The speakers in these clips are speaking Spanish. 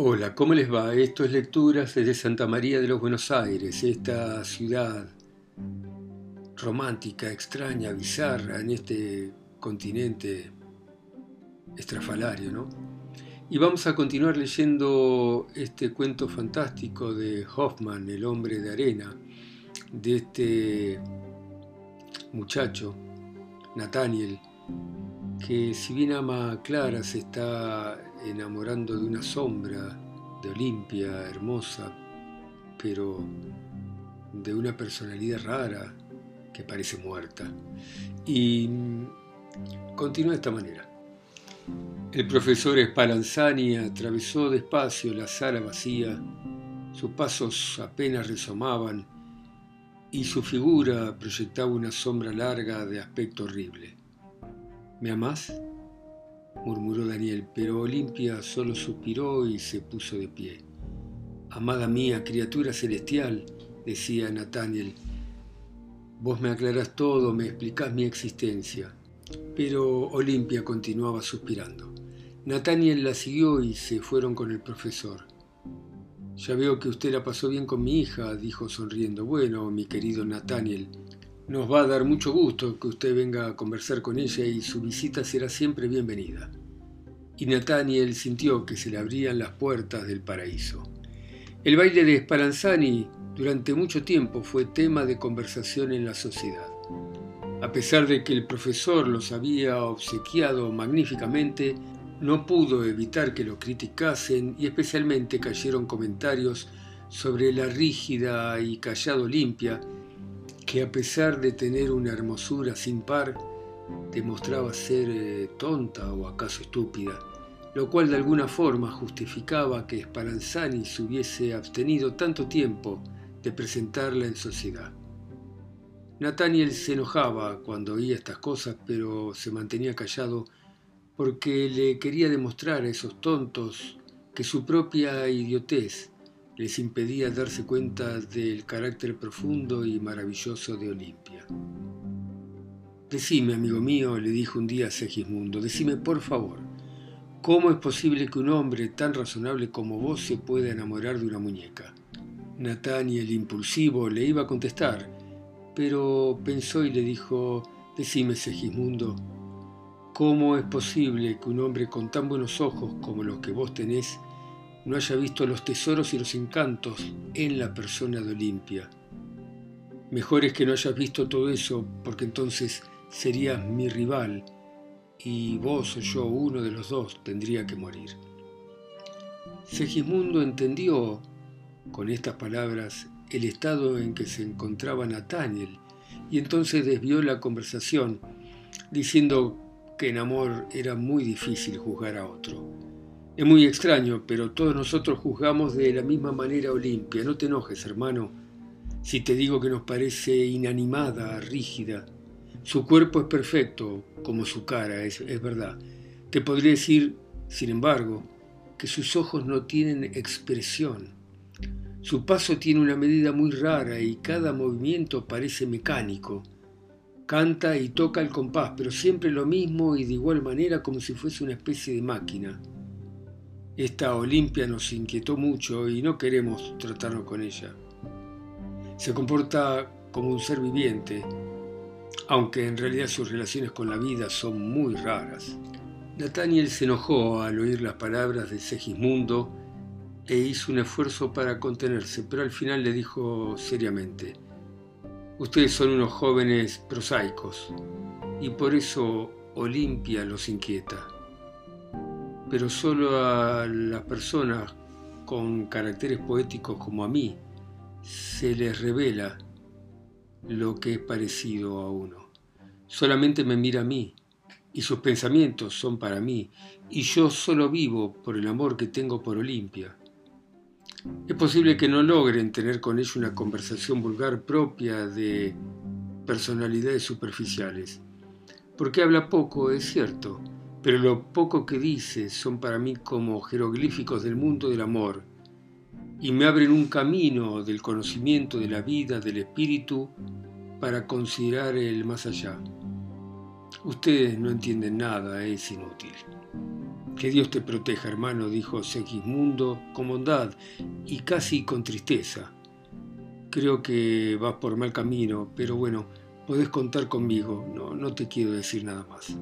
Hola, ¿cómo les va? Esto es Lecturas desde Santa María de los Buenos Aires, esta ciudad romántica, extraña, bizarra en este continente estrafalario, ¿no? Y vamos a continuar leyendo este cuento fantástico de Hoffman, El hombre de arena, de este muchacho, Nathaniel, que si bien ama a Clara se está enamorando de una sombra de Olimpia, hermosa, pero de una personalidad rara que parece muerta. Y continúa de esta manera. El profesor Spallanzani atravesó despacio la sala vacía, sus pasos apenas resomaban y su figura proyectaba una sombra larga de aspecto horrible. ¿Me amás? Murmuró Daniel, pero Olimpia solo suspiró y se puso de pie. Amada mía, criatura celestial, decía Nathaniel, vos me aclarás todo, me explicás mi existencia. Pero Olimpia continuaba suspirando. Nathaniel la siguió y se fueron con el profesor. Ya veo que usted la pasó bien con mi hija, dijo sonriendo. Bueno, mi querido Nathaniel, nos va a dar mucho gusto que usted venga a conversar con ella y su visita será siempre bienvenida. Y Nathaniel sintió que se le abrían las puertas del paraíso. El baile de Spallanzani durante mucho tiempo fue tema de conversación en la sociedad. A pesar de que el profesor los había obsequiado magníficamente, no pudo evitar que lo criticasen y especialmente cayeron comentarios sobre la rígida y callado limpia que a pesar de tener una hermosura sin par, demostraba ser eh, tonta o acaso estúpida, lo cual de alguna forma justificaba que Spallanzani se hubiese abstenido tanto tiempo de presentarla en sociedad. Nathaniel se enojaba cuando oía estas cosas, pero se mantenía callado porque le quería demostrar a esos tontos que su propia idiotez les impedía darse cuenta del carácter profundo y maravilloso de Olimpia. Decime, amigo mío, le dijo un día a Segismundo, decime por favor, ¿cómo es posible que un hombre tan razonable como vos se pueda enamorar de una muñeca? el impulsivo, le iba a contestar, pero pensó y le dijo, decime, Segismundo, ¿cómo es posible que un hombre con tan buenos ojos como los que vos tenés no haya visto los tesoros y los encantos en la persona de Olimpia. Mejor es que no hayas visto todo eso, porque entonces serías mi rival y vos o yo, uno de los dos, tendría que morir. Segismundo entendió con estas palabras el estado en que se encontraba Nathaniel y entonces desvió la conversación diciendo que en amor era muy difícil juzgar a otro es muy extraño, pero todos nosotros juzgamos de la misma manera Olimpia. No te enojes, hermano, si te digo que nos parece inanimada, rígida. Su cuerpo es perfecto, como su cara, es, es verdad. Te podría decir, sin embargo, que sus ojos no tienen expresión. Su paso tiene una medida muy rara y cada movimiento parece mecánico. Canta y toca el compás, pero siempre lo mismo y de igual manera como si fuese una especie de máquina. Esta Olimpia nos inquietó mucho y no queremos tratarnos con ella. Se comporta como un ser viviente, aunque en realidad sus relaciones con la vida son muy raras. Nathaniel se enojó al oír las palabras de Segismundo e hizo un esfuerzo para contenerse, pero al final le dijo seriamente, Ustedes son unos jóvenes prosaicos y por eso Olimpia los inquieta pero solo a las personas con caracteres poéticos como a mí se les revela lo que es parecido a uno. Solamente me mira a mí y sus pensamientos son para mí y yo solo vivo por el amor que tengo por Olimpia. Es posible que no logren tener con ella una conversación vulgar propia de personalidades superficiales, porque habla poco, es cierto, pero lo poco que dice son para mí como jeroglíficos del mundo del amor y me abren un camino del conocimiento de la vida, del espíritu, para considerar el más allá. Ustedes no entienden nada, es inútil. Que Dios te proteja, hermano, dijo Segismundo con bondad y casi con tristeza. Creo que vas por mal camino, pero bueno, podés contar conmigo, no, no te quiero decir nada más.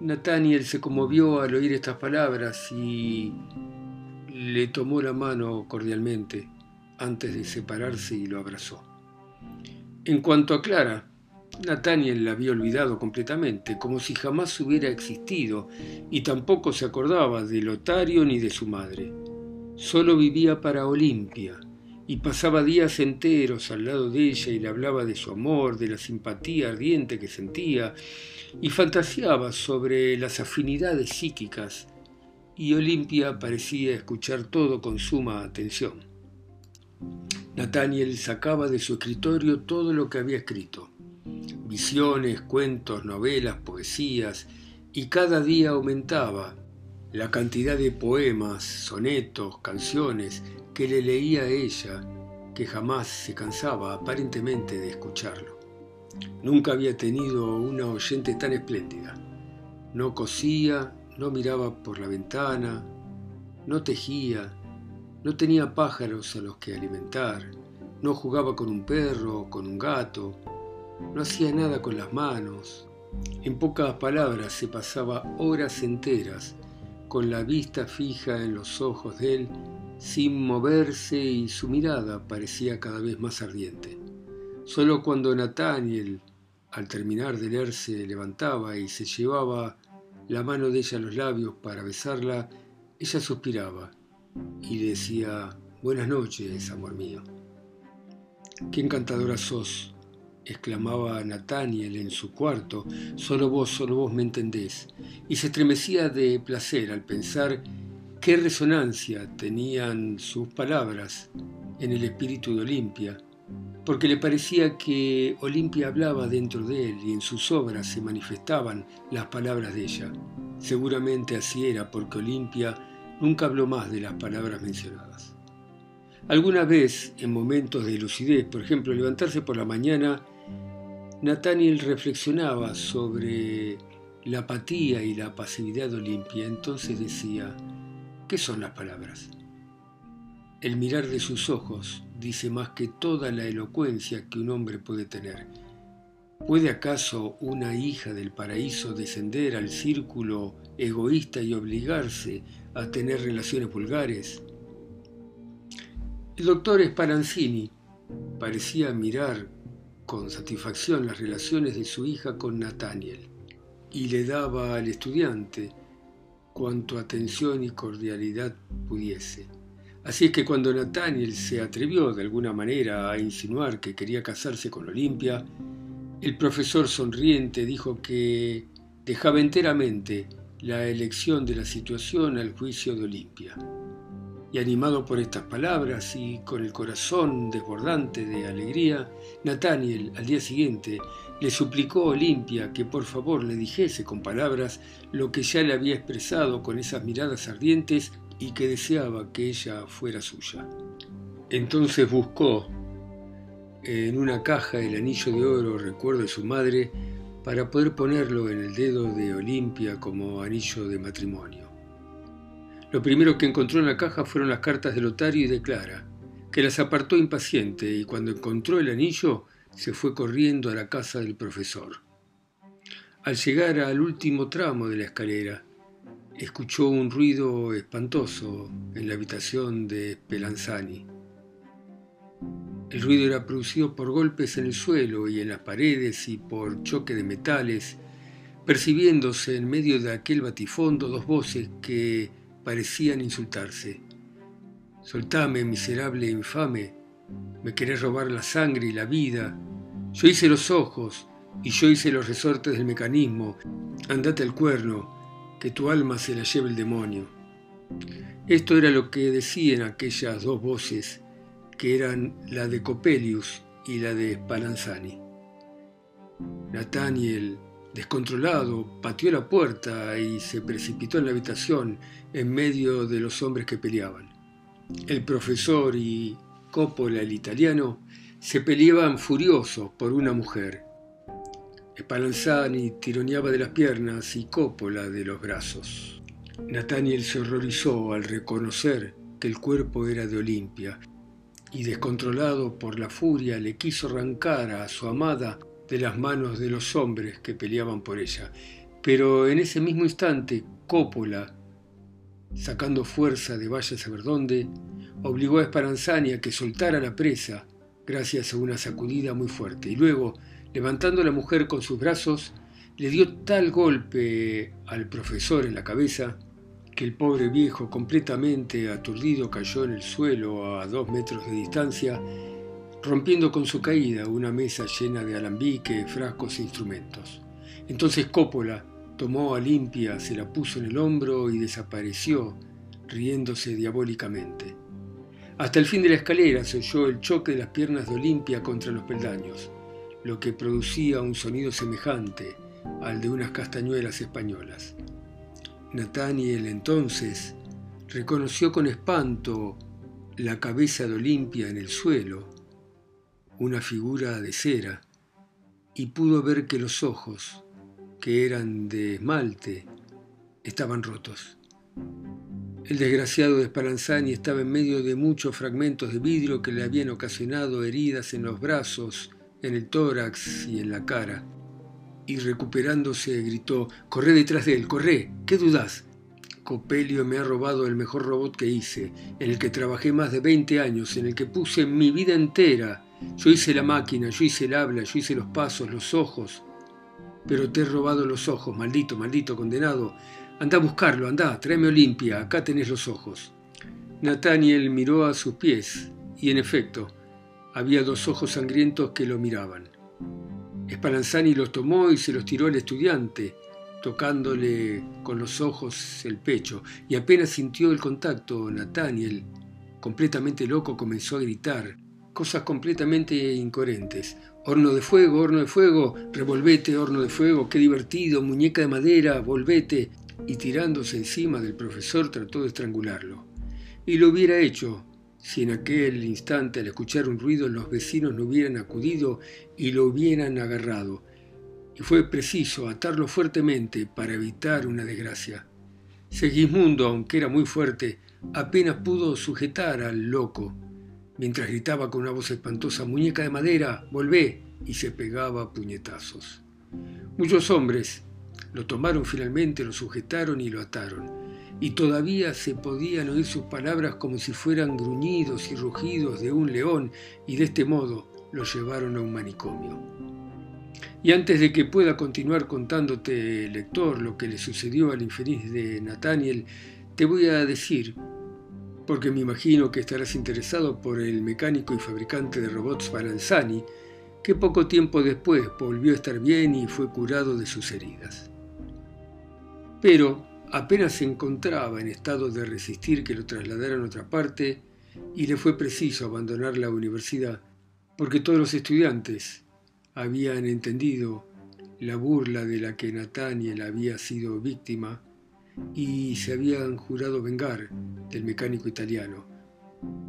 Nathaniel se conmovió al oír estas palabras y le tomó la mano cordialmente antes de separarse y lo abrazó. En cuanto a Clara, Nathaniel la había olvidado completamente, como si jamás hubiera existido, y tampoco se acordaba de Lotario ni de su madre. Solo vivía para Olimpia, y pasaba días enteros al lado de ella y le hablaba de su amor, de la simpatía ardiente que sentía, y fantaseaba sobre las afinidades psíquicas, y Olimpia parecía escuchar todo con suma atención. Nathaniel sacaba de su escritorio todo lo que había escrito, visiones, cuentos, novelas, poesías, y cada día aumentaba la cantidad de poemas, sonetos, canciones que le leía a ella, que jamás se cansaba aparentemente de escucharlo. Nunca había tenido una oyente tan espléndida. No cosía, no miraba por la ventana, no tejía, no tenía pájaros a los que alimentar, no jugaba con un perro o con un gato, no hacía nada con las manos. En pocas palabras se pasaba horas enteras con la vista fija en los ojos de él, sin moverse y su mirada parecía cada vez más ardiente. Solo cuando Nathaniel, al terminar de leer, se levantaba y se llevaba la mano de ella a los labios para besarla, ella suspiraba y decía, Buenas noches, amor mío. Qué encantadora sos, exclamaba Nathaniel en su cuarto, solo vos, solo vos me entendés, y se estremecía de placer al pensar qué resonancia tenían sus palabras en el espíritu de Olimpia, porque le parecía que Olimpia hablaba dentro de él y en sus obras se manifestaban las palabras de ella. Seguramente así era porque Olimpia nunca habló más de las palabras mencionadas. Alguna vez, en momentos de lucidez, por ejemplo, levantarse por la mañana, Nathaniel reflexionaba sobre la apatía y la pasividad de Olimpia. Entonces decía, ¿qué son las palabras? El mirar de sus ojos dice más que toda la elocuencia que un hombre puede tener. ¿Puede acaso una hija del paraíso descender al círculo egoísta y obligarse a tener relaciones vulgares. El doctor Spallanzini parecía mirar con satisfacción las relaciones de su hija con Nathaniel y le daba al estudiante cuanto atención y cordialidad pudiese. Así es que cuando Nathaniel se atrevió de alguna manera a insinuar que quería casarse con Olimpia, el profesor sonriente dijo que dejaba enteramente la elección de la situación al juicio de Olimpia. Y animado por estas palabras y con el corazón desbordante de alegría, Nathaniel al día siguiente le suplicó a Olimpia que por favor le dijese con palabras lo que ya le había expresado con esas miradas ardientes y que deseaba que ella fuera suya. Entonces buscó en una caja el anillo de oro, recuerdo de su madre, para poder ponerlo en el dedo de Olimpia como anillo de matrimonio. Lo primero que encontró en la caja fueron las cartas de Lotario y de Clara, que las apartó impaciente y cuando encontró el anillo se fue corriendo a la casa del profesor. Al llegar al último tramo de la escalera, escuchó un ruido espantoso en la habitación de Spelanzani. El ruido era producido por golpes en el suelo y en las paredes y por choque de metales, percibiéndose en medio de aquel batifondo dos voces que parecían insultarse. Soltame, miserable infame, me querés robar la sangre y la vida. Yo hice los ojos y yo hice los resortes del mecanismo. Andate al cuerno, que tu alma se la lleve el demonio. Esto era lo que decían aquellas dos voces que eran la de Copelius y la de Spallanzani. Nathaniel, descontrolado, pateó la puerta y se precipitó en la habitación en medio de los hombres que peleaban. El profesor y Coppola, el italiano, se peleaban furiosos por una mujer. Spallanzani tironeaba de las piernas y Coppola de los brazos. Nathaniel se horrorizó al reconocer que el cuerpo era de Olimpia y descontrolado por la furia le quiso arrancar a su amada de las manos de los hombres que peleaban por ella. Pero en ese mismo instante, Coppola, sacando fuerza de vaya a saber dónde, obligó a Speranzani a que soltara la presa gracias a una sacudida muy fuerte. Y luego, levantando a la mujer con sus brazos, le dio tal golpe al profesor en la cabeza que el pobre viejo, completamente aturdido, cayó en el suelo a dos metros de distancia, rompiendo con su caída una mesa llena de alambique, frascos e instrumentos. Entonces Coppola tomó a Limpia, se la puso en el hombro y desapareció, riéndose diabólicamente. Hasta el fin de la escalera se oyó el choque de las piernas de Olimpia contra los peldaños, lo que producía un sonido semejante al de unas castañuelas españolas. Nathaniel entonces reconoció con espanto la cabeza de Olimpia en el suelo, una figura de cera, y pudo ver que los ojos, que eran de esmalte, estaban rotos. El desgraciado de Spallanzani estaba en medio de muchos fragmentos de vidrio que le habían ocasionado heridas en los brazos, en el tórax y en la cara y recuperándose gritó, Corré detrás de él, corré, ¿qué dudas? Copelio me ha robado el mejor robot que hice, en el que trabajé más de 20 años, en el que puse mi vida entera. Yo hice la máquina, yo hice el habla, yo hice los pasos, los ojos. Pero te he robado los ojos, maldito, maldito, condenado. Anda a buscarlo, anda, tráeme Olimpia, acá tenés los ojos. Nathaniel miró a sus pies, y en efecto, había dos ojos sangrientos que lo miraban. Spallanzani los tomó y se los tiró al estudiante, tocándole con los ojos el pecho, y apenas sintió el contacto, Nathaniel, completamente loco, comenzó a gritar cosas completamente incoherentes. Horno de fuego, horno de fuego, revolvete, horno de fuego, qué divertido, muñeca de madera, volvete. Y tirándose encima del profesor trató de estrangularlo. Y lo hubiera hecho si en aquel instante al escuchar un ruido los vecinos no hubieran acudido y lo hubieran agarrado, y fue preciso atarlo fuertemente para evitar una desgracia. Segismundo, aunque era muy fuerte, apenas pudo sujetar al loco, mientras gritaba con una voz espantosa, Muñeca de madera, volvé, y se pegaba puñetazos. Muchos hombres lo tomaron finalmente, lo sujetaron y lo ataron y todavía se podían oír sus palabras como si fueran gruñidos y rugidos de un león, y de este modo lo llevaron a un manicomio. Y antes de que pueda continuar contándote, lector, lo que le sucedió al infeliz de Nathaniel, te voy a decir, porque me imagino que estarás interesado por el mecánico y fabricante de robots Balanzani, que poco tiempo después volvió a estar bien y fue curado de sus heridas. Pero Apenas se encontraba en estado de resistir que lo trasladaran a otra parte y le fue preciso abandonar la universidad porque todos los estudiantes habían entendido la burla de la que Nathaniel había sido víctima y se habían jurado vengar del mecánico italiano.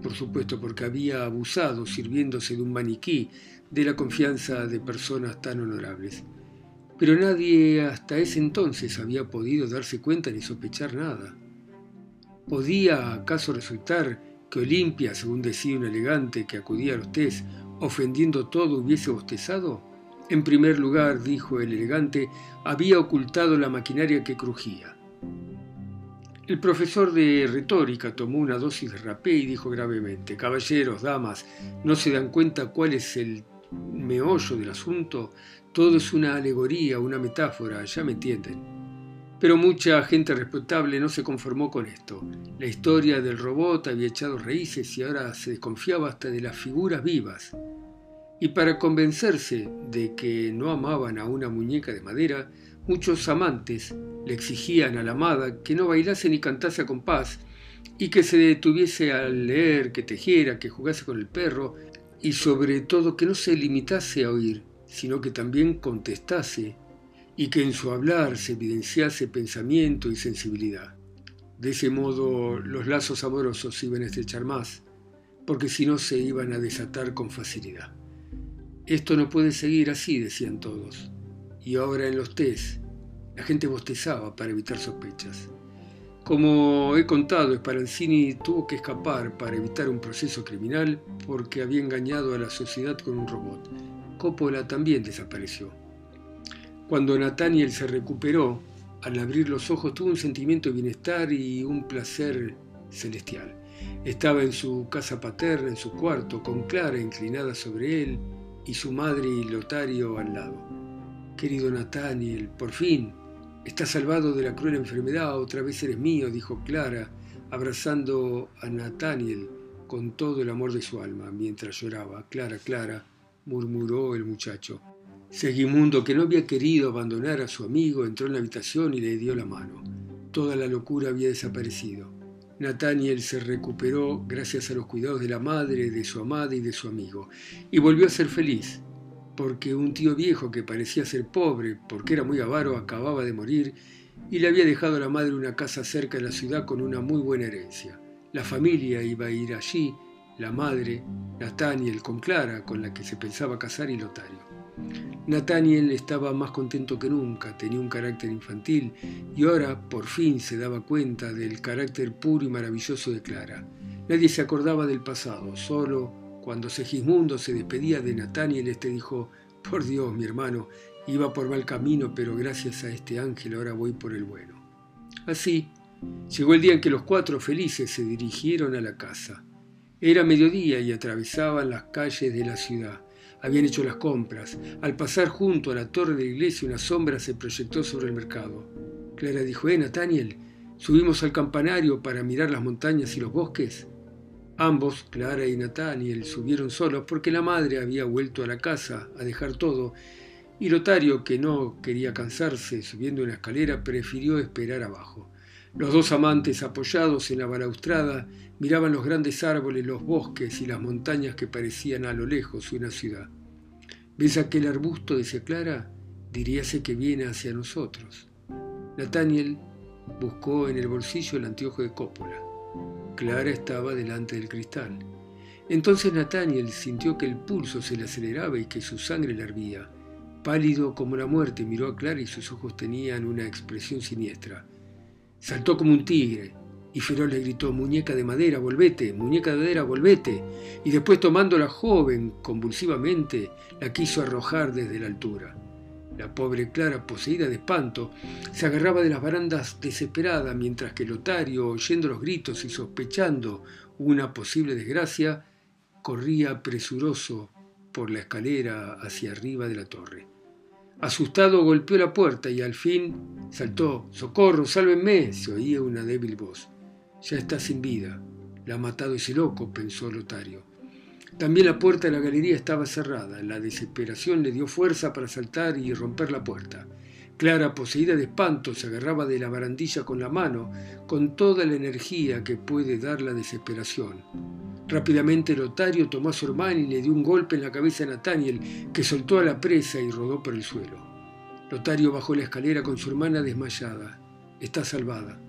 Por supuesto, porque había abusado sirviéndose de un maniquí de la confianza de personas tan honorables. Pero nadie hasta ese entonces había podido darse cuenta ni sospechar nada. ¿Podía acaso resultar que Olimpia, según decía un elegante que acudía a los test, ofendiendo todo, hubiese bostezado? En primer lugar, dijo el elegante, había ocultado la maquinaria que crujía. El profesor de retórica tomó una dosis de rapé y dijo gravemente, Caballeros, damas, ¿no se dan cuenta cuál es el meollo del asunto? Todo es una alegoría, una metáfora, ya me entienden. Pero mucha gente respetable no se conformó con esto. La historia del robot había echado raíces y ahora se desconfiaba hasta de las figuras vivas. Y para convencerse de que no amaban a una muñeca de madera, muchos amantes le exigían a la amada que no bailase ni cantase a compás y que se detuviese a leer, que tejiera, que jugase con el perro y sobre todo que no se limitase a oír, sino que también contestase y que en su hablar se evidenciase pensamiento y sensibilidad. De ese modo los lazos amorosos iban a estrechar más, porque si no se iban a desatar con facilidad. Esto no puede seguir así, decían todos. Y ahora en los test, la gente bostezaba para evitar sospechas. Como he contado, Spallanzini tuvo que escapar para evitar un proceso criminal porque había engañado a la sociedad con un robot. Coppola también desapareció. Cuando Nathaniel se recuperó, al abrir los ojos tuvo un sentimiento de bienestar y un placer celestial. Estaba en su casa paterna, en su cuarto, con Clara inclinada sobre él y su madre y Lotario al lado. Querido Nathaniel, por fin, estás salvado de la cruel enfermedad, otra vez eres mío, dijo Clara, abrazando a Nathaniel con todo el amor de su alma, mientras lloraba. Clara, Clara, murmuró el muchacho. Segimundo, que no había querido abandonar a su amigo, entró en la habitación y le dio la mano. Toda la locura había desaparecido. Nathaniel se recuperó gracias a los cuidados de la madre, de su amada y de su amigo, y volvió a ser feliz, porque un tío viejo que parecía ser pobre, porque era muy avaro, acababa de morir, y le había dejado a la madre una casa cerca de la ciudad con una muy buena herencia. La familia iba a ir allí, la madre, Nathaniel con Clara, con la que se pensaba casar, y Lotario. Nathaniel estaba más contento que nunca, tenía un carácter infantil y ahora por fin se daba cuenta del carácter puro y maravilloso de Clara. Nadie se acordaba del pasado, solo cuando Segismundo se despedía de Nathaniel, este dijo, por Dios, mi hermano, iba por mal camino, pero gracias a este ángel ahora voy por el bueno. Así, llegó el día en que los cuatro felices se dirigieron a la casa. Era mediodía y atravesaban las calles de la ciudad. Habían hecho las compras. Al pasar junto a la torre de la iglesia una sombra se proyectó sobre el mercado. Clara dijo, eh, Nathaniel, ¿subimos al campanario para mirar las montañas y los bosques? Ambos, Clara y Nathaniel, subieron solos porque la madre había vuelto a la casa a dejar todo y Lotario, que no quería cansarse subiendo una escalera, prefirió esperar abajo. Los dos amantes, apoyados en la balaustrada, miraban los grandes árboles, los bosques y las montañas que parecían a lo lejos una ciudad. ¿Ves aquel arbusto? decía Clara. Diríase que viene hacia nosotros. Nathaniel buscó en el bolsillo el anteojo de Coppola. Clara estaba delante del cristal. Entonces Nathaniel sintió que el pulso se le aceleraba y que su sangre le hervía. Pálido como la muerte, miró a Clara y sus ojos tenían una expresión siniestra. Saltó como un tigre y Feroz le gritó, muñeca de madera, volvete, muñeca de madera, volvete. Y después tomando a la joven convulsivamente, la quiso arrojar desde la altura. La pobre Clara, poseída de espanto, se agarraba de las barandas desesperada, mientras que Lotario, oyendo los gritos y sospechando una posible desgracia, corría presuroso por la escalera hacia arriba de la torre. Asustado golpeó la puerta y al fin saltó. ¡Socorro! ¡Sálvenme! se oía una débil voz. Ya está sin vida. La ha matado ese loco, pensó Lotario. También la puerta de la galería estaba cerrada. La desesperación le dio fuerza para saltar y romper la puerta. Clara, poseída de espanto, se agarraba de la barandilla con la mano, con toda la energía que puede dar la desesperación. Rápidamente Lotario tomó a su hermana y le dio un golpe en la cabeza a Nathaniel, que soltó a la presa y rodó por el suelo. Lotario bajó la escalera con su hermana desmayada. Está salvada.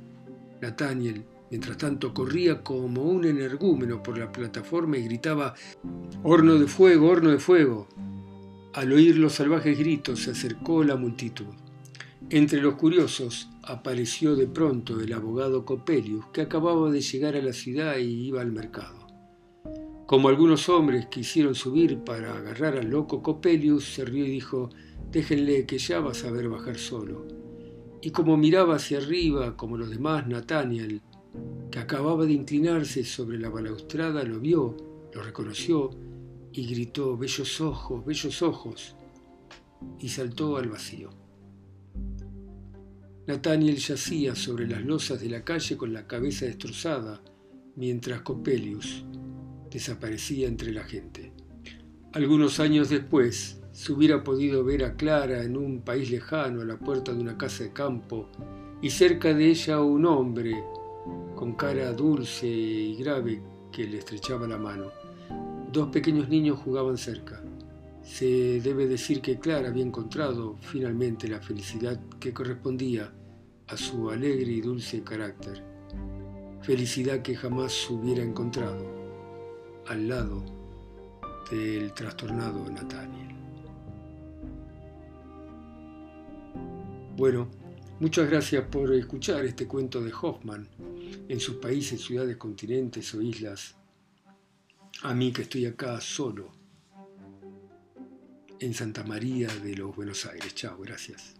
Nathaniel, mientras tanto, corría como un energúmeno por la plataforma y gritaba Horno de fuego, horno de fuego. Al oír los salvajes gritos se acercó la multitud. Entre los curiosos apareció de pronto el abogado Copelius, que acababa de llegar a la ciudad y iba al mercado. Como algunos hombres quisieron subir para agarrar al loco Copelius, se rió y dijo, déjenle que ya va a saber bajar solo. Y como miraba hacia arriba, como los demás, Nathaniel, que acababa de inclinarse sobre la balaustrada, lo vio, lo reconoció y gritó, bellos ojos, bellos ojos, y saltó al vacío. Nathaniel yacía sobre las losas de la calle con la cabeza destrozada, mientras Copelius, desaparecía entre la gente. Algunos años después, se hubiera podido ver a Clara en un país lejano a la puerta de una casa de campo y cerca de ella un hombre con cara dulce y grave que le estrechaba la mano. Dos pequeños niños jugaban cerca. Se debe decir que Clara había encontrado finalmente la felicidad que correspondía a su alegre y dulce carácter. Felicidad que jamás hubiera encontrado al lado del trastornado Nathaniel. Bueno, Muchas gracias por escuchar este cuento de Hoffman en sus países, ciudades, continentes o islas. A mí que estoy acá solo en Santa María de los Buenos Aires. Chao, gracias.